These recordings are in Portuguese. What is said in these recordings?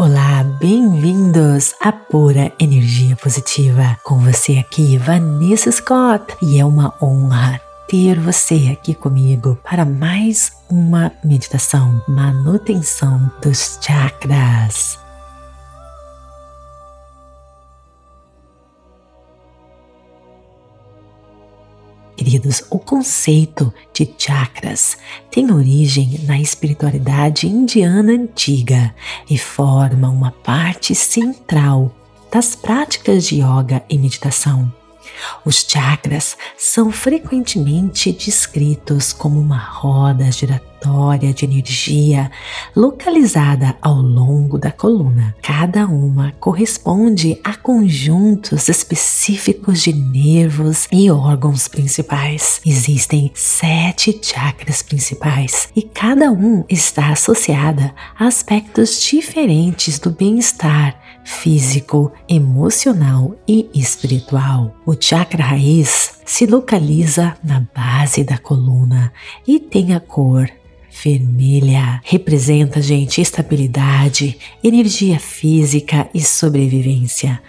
Olá, bem-vindos à Pura Energia Positiva. Com você aqui, Vanessa Scott, e é uma honra ter você aqui comigo para mais uma meditação, manutenção dos chakras. Queridos, o conceito de chakras tem origem na espiritualidade indiana antiga e forma uma parte central das práticas de yoga e meditação. Os chakras são frequentemente descritos como uma roda giratória de energia localizada ao longo da coluna. Cada uma corresponde a conjuntos específicos de nervos e órgãos principais. Existem sete chakras principais e cada um está associada a aspectos diferentes do bem-estar físico, emocional e espiritual. O chakra raiz se localiza na base da coluna e tem a cor vermelha. Representa, gente, estabilidade, energia física e sobrevivência.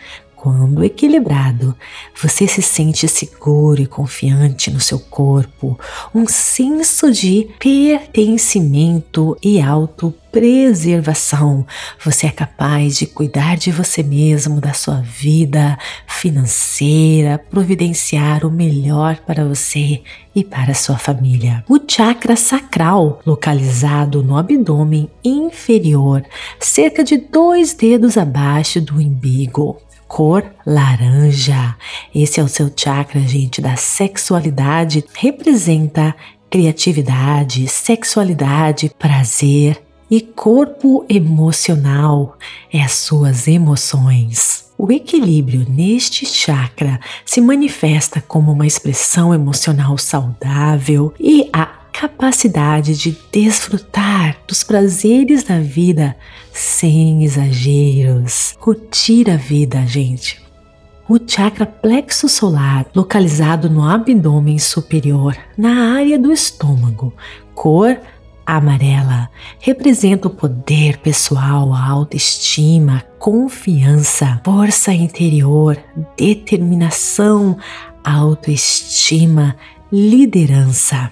Quando equilibrado, você se sente seguro e confiante no seu corpo, um senso de pertencimento e autopreservação. Você é capaz de cuidar de você mesmo, da sua vida financeira, providenciar o melhor para você e para sua família. O chakra sacral, localizado no abdômen inferior, cerca de dois dedos abaixo do umbigo cor laranja. Esse é o seu chakra, gente, da sexualidade. Representa criatividade, sexualidade, prazer e corpo emocional é as suas emoções. O equilíbrio neste chakra se manifesta como uma expressão emocional saudável e a capacidade de desfrutar dos prazeres da vida sem exageros. Curtir a vida, gente. O chakra plexo solar, localizado no abdômen superior, na área do estômago, cor amarela, representa o poder pessoal, a autoestima, confiança, força interior, determinação, autoestima, liderança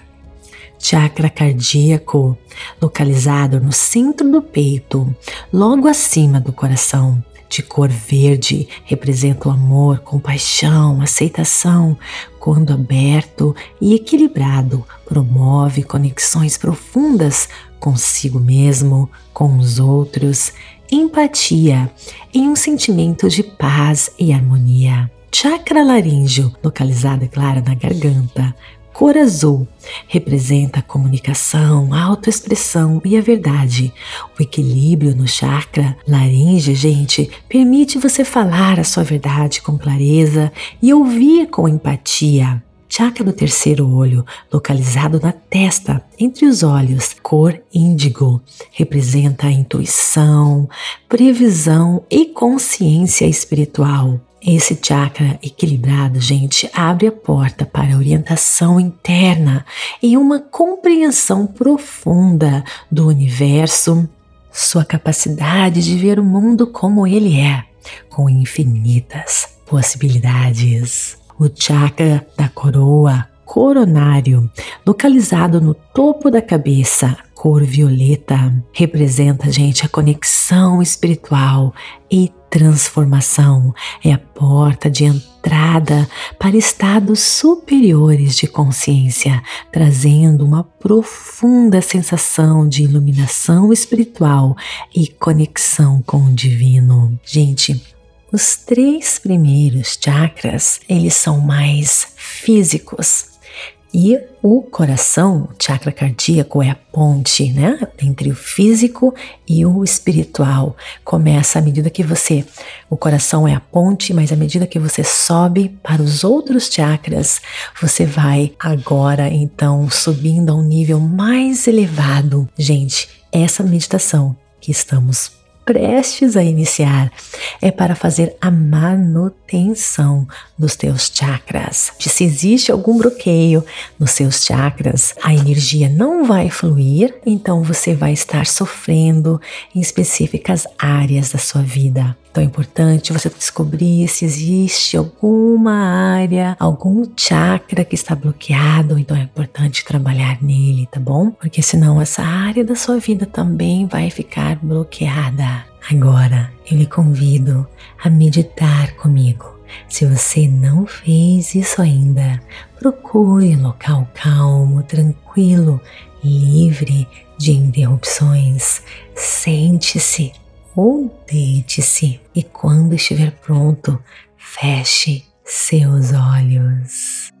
chakra cardíaco, localizado no centro do peito, logo acima do coração. De cor verde, representa o amor, compaixão, aceitação. Quando aberto e equilibrado, promove conexões profundas consigo mesmo, com os outros, empatia e um sentimento de paz e harmonia. Chakra laríngeo, localizado, é claro, na garganta, cor azul representa a comunicação, a autoexpressão e a verdade. O equilíbrio no chakra laringe, gente, permite você falar a sua verdade com clareza e ouvir com empatia. Chakra do terceiro olho, localizado na testa, entre os olhos, cor índigo, representa a intuição, previsão e consciência espiritual. Esse chakra equilibrado, gente, abre a porta para orientação interna e uma compreensão profunda do universo, sua capacidade de ver o mundo como ele é, com infinitas possibilidades. O chakra da coroa coronário, localizado no topo da cabeça, cor violeta, representa, gente, a conexão espiritual e transformação. É a porta de entrada para estados superiores de consciência, trazendo uma profunda sensação de iluminação espiritual e conexão com o divino. Gente, os três primeiros chakras, eles são mais físicos, e o coração, o chakra cardíaco, é a ponte, né? Entre o físico e o espiritual. Começa à medida que você. O coração é a ponte, mas à medida que você sobe para os outros chakras, você vai agora então subindo a um nível mais elevado. Gente, essa meditação que estamos prestes a iniciar é para fazer a manutenção dos teus chakras. Se existe algum bloqueio nos seus chakras, a energia não vai fluir, então você vai estar sofrendo em específicas áreas da sua vida. Então é importante você descobrir se existe alguma área, algum chakra que está bloqueado, então é importante trabalhar nele, tá bom? Porque senão essa área da sua vida também vai ficar bloqueada. Agora eu lhe convido a meditar comigo. Se você não fez isso ainda, procure um local calmo, tranquilo, livre de interrupções. Sente-se ou deite-se e quando estiver pronto, feche seus olhos.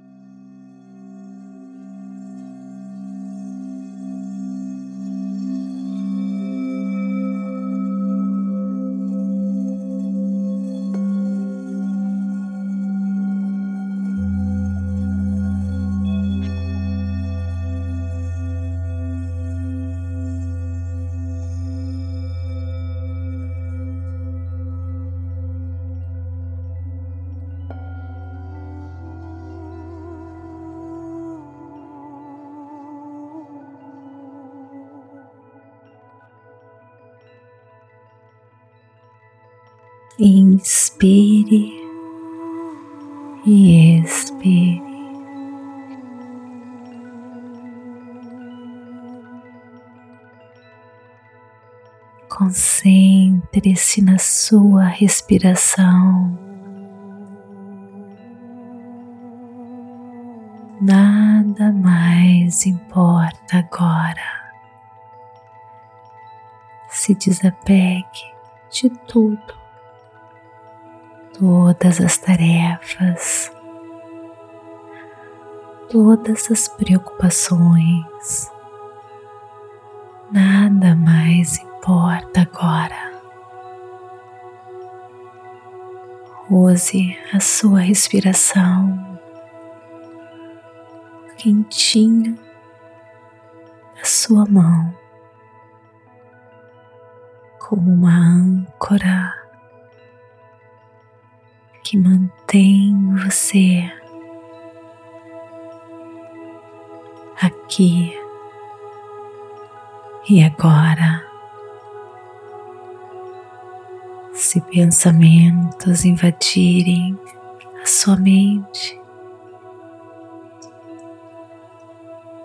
Inspire e expire. Concentre-se na sua respiração. Nada mais importa agora. Se desapegue de tudo todas as tarefas, todas as preocupações. Nada mais importa agora. Use a sua respiração quentinho da sua mão como uma âncora que mantém você aqui e agora. Se pensamentos invadirem a sua mente,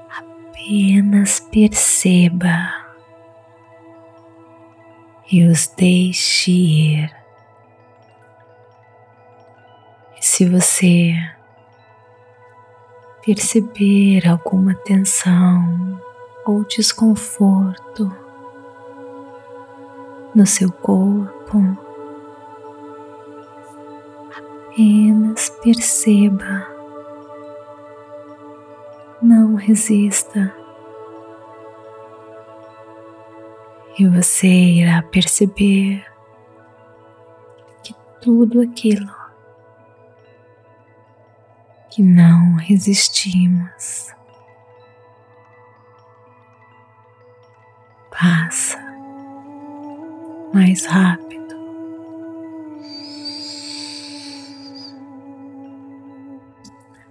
apenas perceba e os deixe ir. Se você perceber alguma tensão ou desconforto no seu corpo, apenas perceba, não resista. E você irá perceber que tudo aquilo que não resistimos. Passa mais rápido.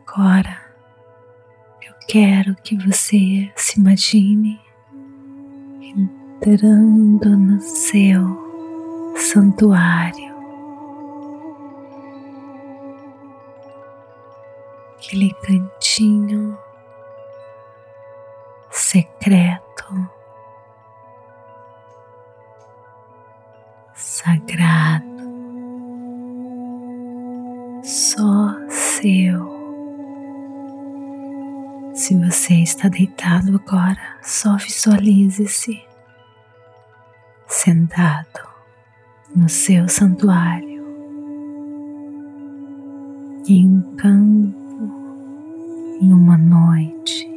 Agora eu quero que você se imagine entrando no seu santuário. Aquele cantinho secreto, sagrado, só seu. Se você está deitado agora, só visualize-se sentado no seu santuário em um campo em uma noite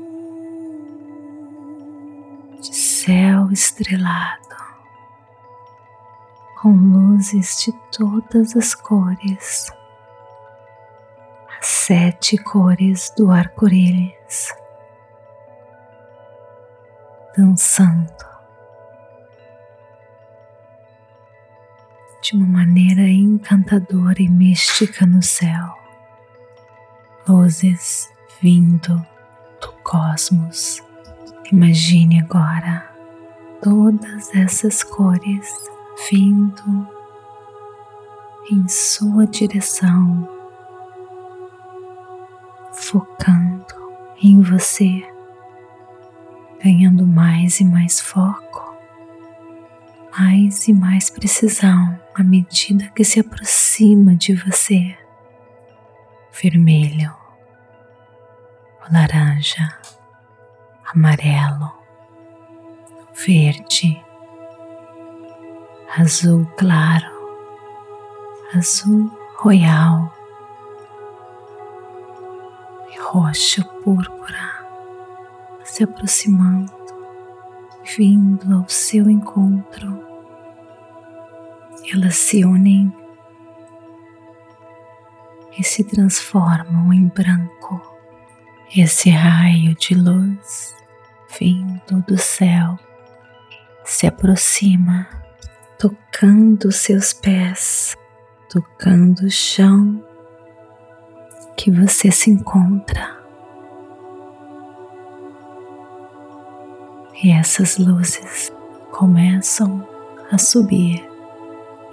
de céu estrelado, com luzes de todas as cores, as sete cores do arco-íris, dançando de uma maneira encantadora e mística no céu. Luzes vindo do cosmos. Imagine agora todas essas cores vindo em sua direção, focando em você, ganhando mais e mais foco, mais e mais precisão à medida que se aproxima de você. Vermelho, laranja, amarelo, verde, azul claro, azul royal e roxo púrpura se aproximando, vindo ao seu encontro. Elas se unem e se transformam em branco. Esse raio de luz vindo do céu se aproxima, tocando seus pés, tocando o chão que você se encontra. E essas luzes começam a subir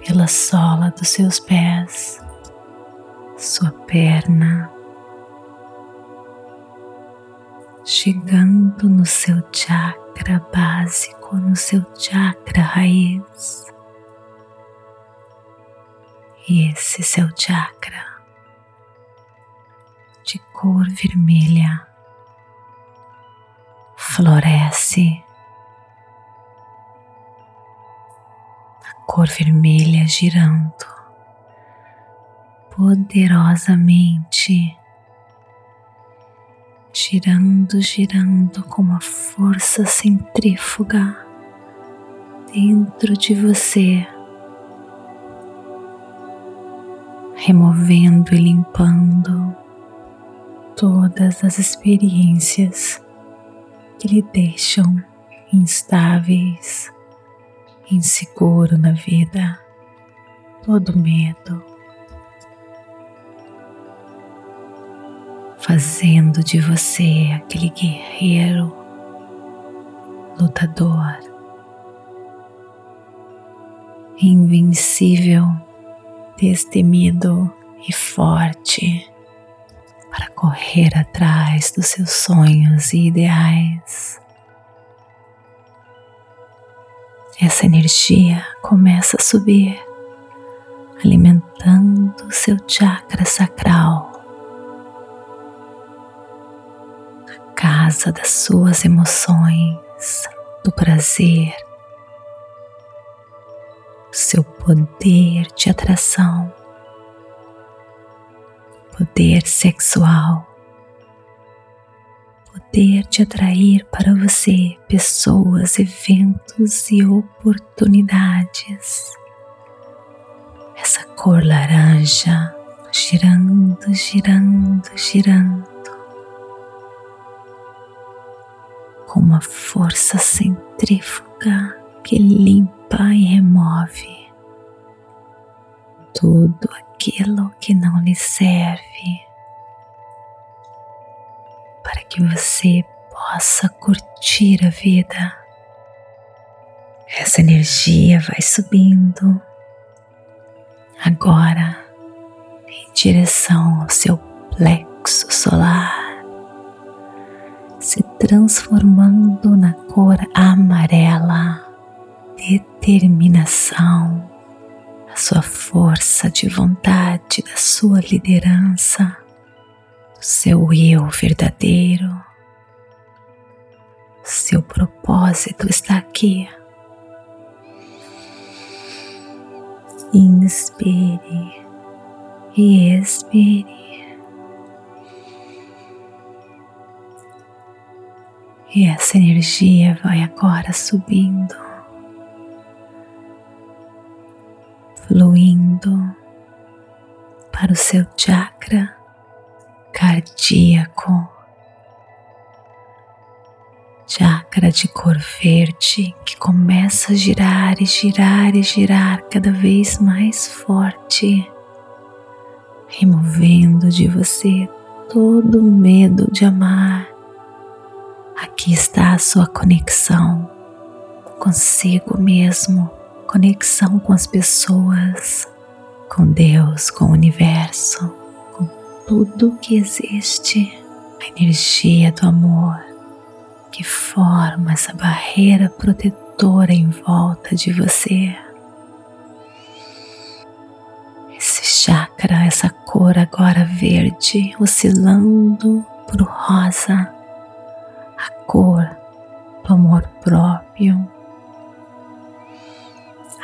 pela sola dos seus pés, sua perna, chegando no seu chakra básico, no seu chakra raiz. E esse seu chakra de cor vermelha floresce. A cor vermelha girando poderosamente girando, girando com uma força centrífuga dentro de você, removendo e limpando todas as experiências que lhe deixam instáveis, inseguro na vida, todo medo fazendo de você aquele guerreiro, lutador, invencível, destemido e forte para correr atrás dos seus sonhos e ideais. Essa energia começa a subir, alimentando seu chakra sacral casa das suas emoções, do prazer, seu poder de atração, poder sexual, poder de atrair para você pessoas, eventos e oportunidades. Essa cor laranja girando, girando, girando com uma força centrífuga que limpa e remove tudo aquilo que não lhe serve para que você possa curtir a vida. Essa energia vai subindo agora em direção ao seu plexo solar se transformando na cor amarela, determinação, a sua força de vontade, da sua liderança, do seu eu verdadeiro. Seu propósito está aqui. Inspire e expire. E essa energia vai agora subindo, fluindo para o seu chakra cardíaco, chakra de cor verde que começa a girar e girar e girar cada vez mais forte, removendo de você todo o medo de amar. Aqui está a sua conexão consigo mesmo, conexão com as pessoas, com Deus, com o universo, com tudo que existe, a energia do amor que forma essa barreira protetora em volta de você. Esse chakra, essa cor agora verde, oscilando para o rosa, cor do amor próprio,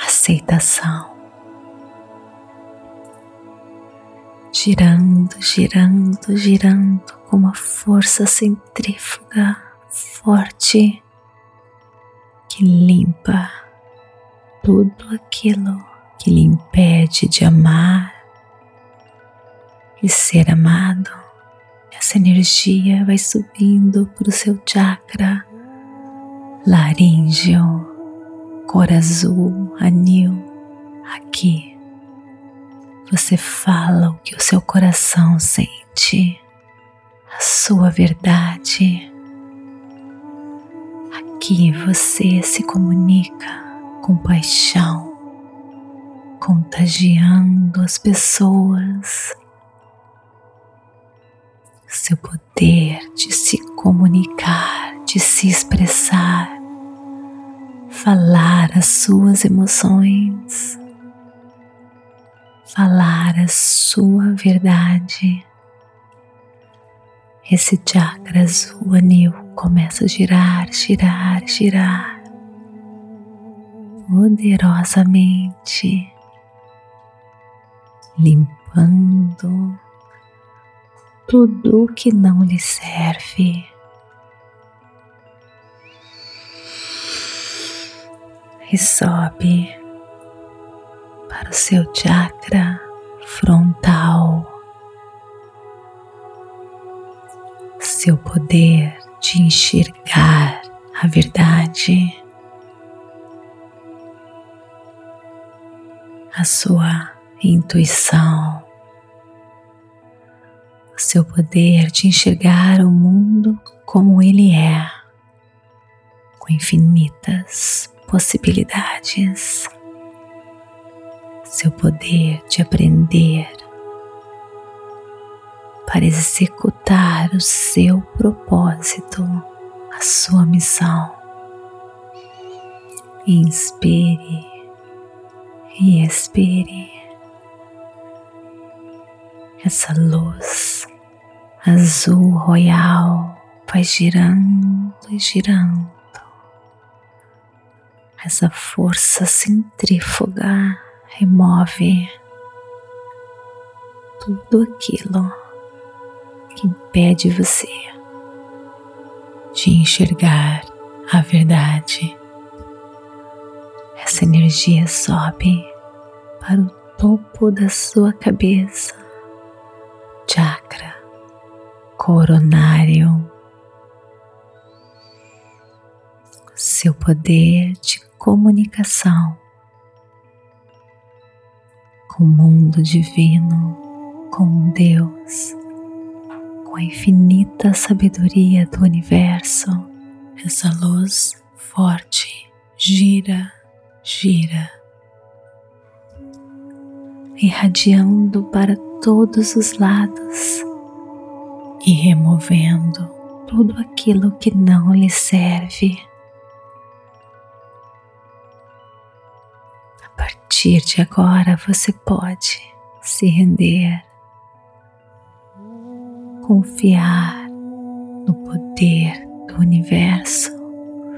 aceitação. Girando, girando, girando com uma força centrífuga forte que limpa tudo aquilo que lhe impede de amar e ser amado. Essa energia vai subindo para o seu chakra laríngeo, cor azul, anil. Aqui você fala o que o seu coração sente, a sua verdade Aqui você se comunica com paixão, contagiando as pessoas. Seu poder de se comunicar, de se expressar, falar as suas emoções, falar a sua verdade. Esse chakra azul anil começa a girar, girar, girar poderosamente, limpando tudo que não lhe serve. E sobe para o seu chakra frontal. seu poder de enxergar a verdade, a sua intuição, o seu poder de enxergar o mundo como ele é, com infinitas possibilidades, seu poder de aprender para executar o seu propósito, a sua missão. Inspire e expire essa luz azul royal vai girando e girando. Essa força centrífuga remove tudo aquilo que impede você de enxergar a verdade. Essa energia sobe para o topo da sua cabeça, chakra coronário. Seu poder de comunicação com o mundo divino, com Deus com a infinita sabedoria do universo, essa luz forte gira, gira, irradiando para todos os lados e removendo tudo aquilo que não lhe serve. A partir de agora você pode se render confiar no poder do universo,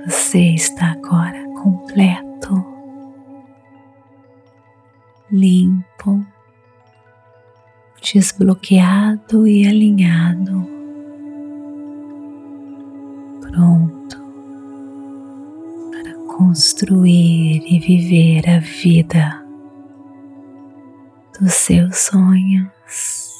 você está agora completo, limpo, desbloqueado e alinhado, pronto para construir e viver a vida dos seus sonhos.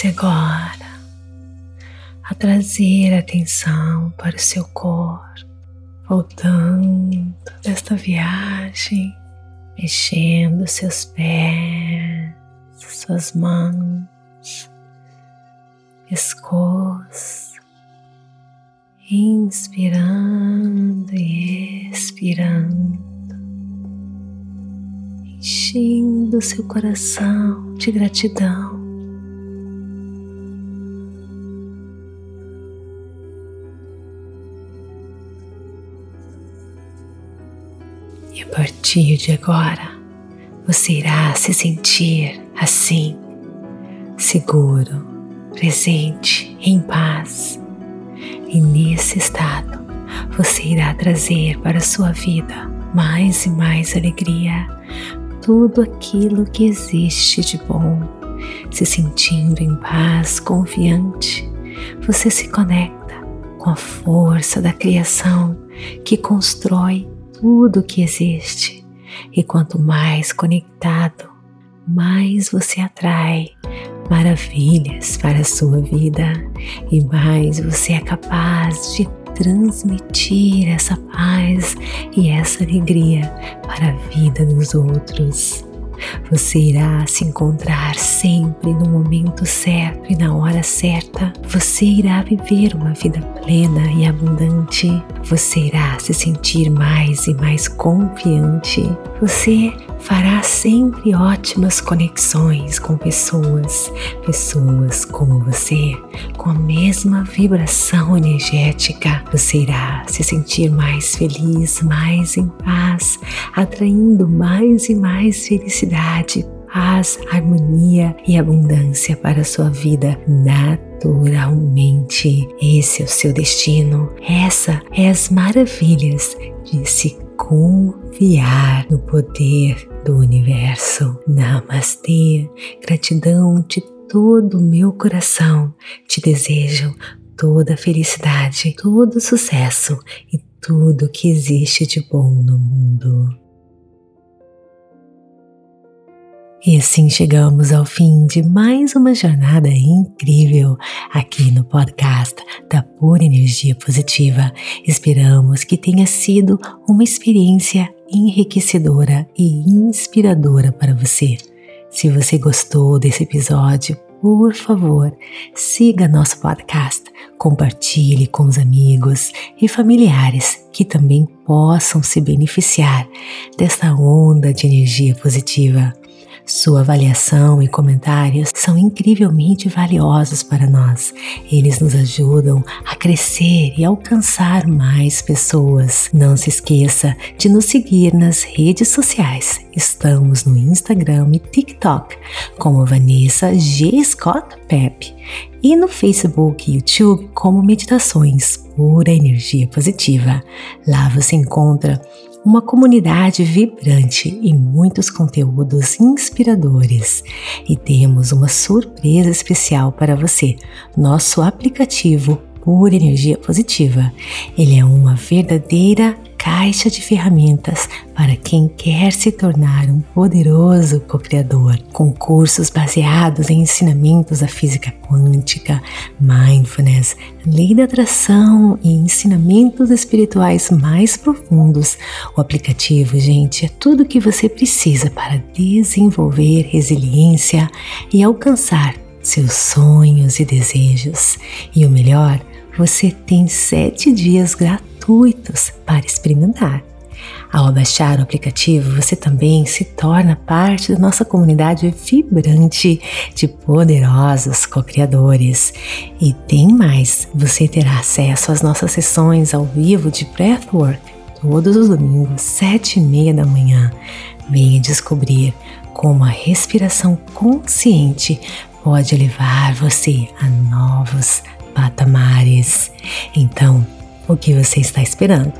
Comece agora a trazer atenção para o seu corpo, voltando desta viagem, mexendo seus pés, suas mãos, pescoço, inspirando e expirando, enchendo seu coração de gratidão partir de agora, você irá se sentir assim, seguro, presente, em paz. E nesse estado, você irá trazer para a sua vida mais e mais alegria, tudo aquilo que existe de bom. Se sentindo em paz, confiante, você se conecta com a força da criação que constrói tudo que existe. E quanto mais conectado, mais você atrai maravilhas para a sua vida e mais você é capaz de transmitir essa paz e essa alegria para a vida dos outros. Você irá se encontrar sempre no momento certo e na hora certa. Você irá viver uma vida plena e abundante. Você irá se sentir mais e mais confiante. Você fará sempre ótimas conexões com pessoas, pessoas como você, com a mesma vibração energética. Você irá se sentir mais feliz, mais em paz, atraindo mais e mais felicidade, paz, harmonia e abundância para a sua vida naturalmente. Esse é o seu destino. Essa é as maravilhas de se confiar no poder do universo. Namastê, gratidão de todo o meu coração. Te desejo toda a felicidade, todo o sucesso e tudo que existe de bom no mundo. E assim chegamos ao fim de mais uma jornada incrível aqui no podcast da Pura Energia Positiva. Esperamos que tenha sido uma experiência enriquecedora e inspiradora para você. Se você gostou desse episódio, por favor, siga nosso podcast, compartilhe com os amigos e familiares que também possam se beneficiar desta onda de energia positiva. Sua avaliação e comentários são incrivelmente valiosos para nós. Eles nos ajudam a crescer e alcançar mais pessoas. Não se esqueça de nos seguir nas redes sociais. Estamos no Instagram e TikTok como Vanessa G. Scott Pep e no Facebook e YouTube como Meditações Pura Energia Positiva. Lá você encontra uma comunidade vibrante e muitos conteúdos inspiradores. E temos uma surpresa especial para você: nosso aplicativo Pura Energia Positiva. Ele é uma verdadeira caixa de ferramentas para quem quer se tornar um poderoso co-criador, com cursos baseados em ensinamentos da física quântica, mindfulness, lei da atração e ensinamentos espirituais mais profundos. O aplicativo, gente, é tudo o que você precisa para desenvolver resiliência e alcançar seus sonhos e desejos. E o melhor, você tem sete dias gratuitos gratuitos para experimentar. Ao baixar o aplicativo, você também se torna parte da nossa comunidade vibrante de poderosos co-criadores. E tem mais: você terá acesso às nossas sessões ao vivo de Breathwork todos os domingos, sete e meia da manhã. Venha descobrir como a respiração consciente pode levar você a novos patamares. Então, o que você está esperando?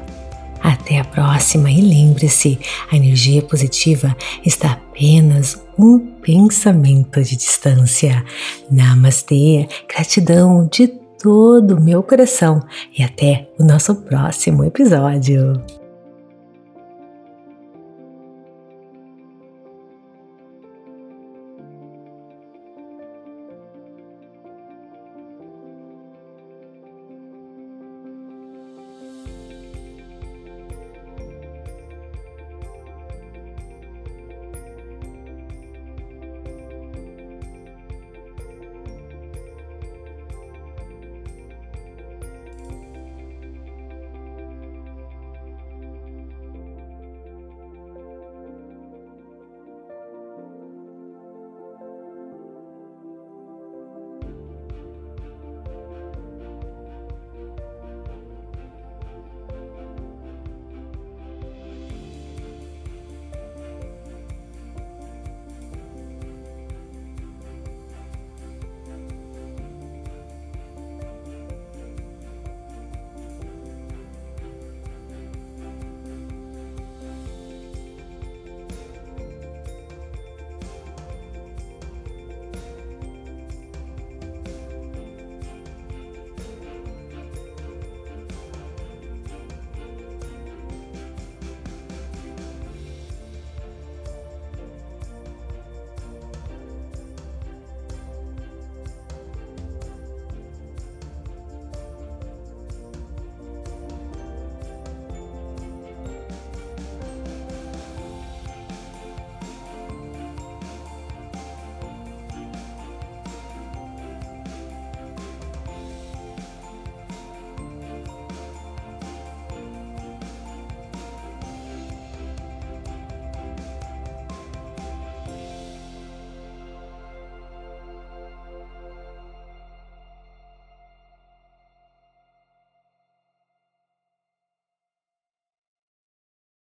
Até a próxima e lembre-se, a energia positiva está apenas um pensamento de distância. Namastê, gratidão de todo o meu coração e até o nosso próximo episódio.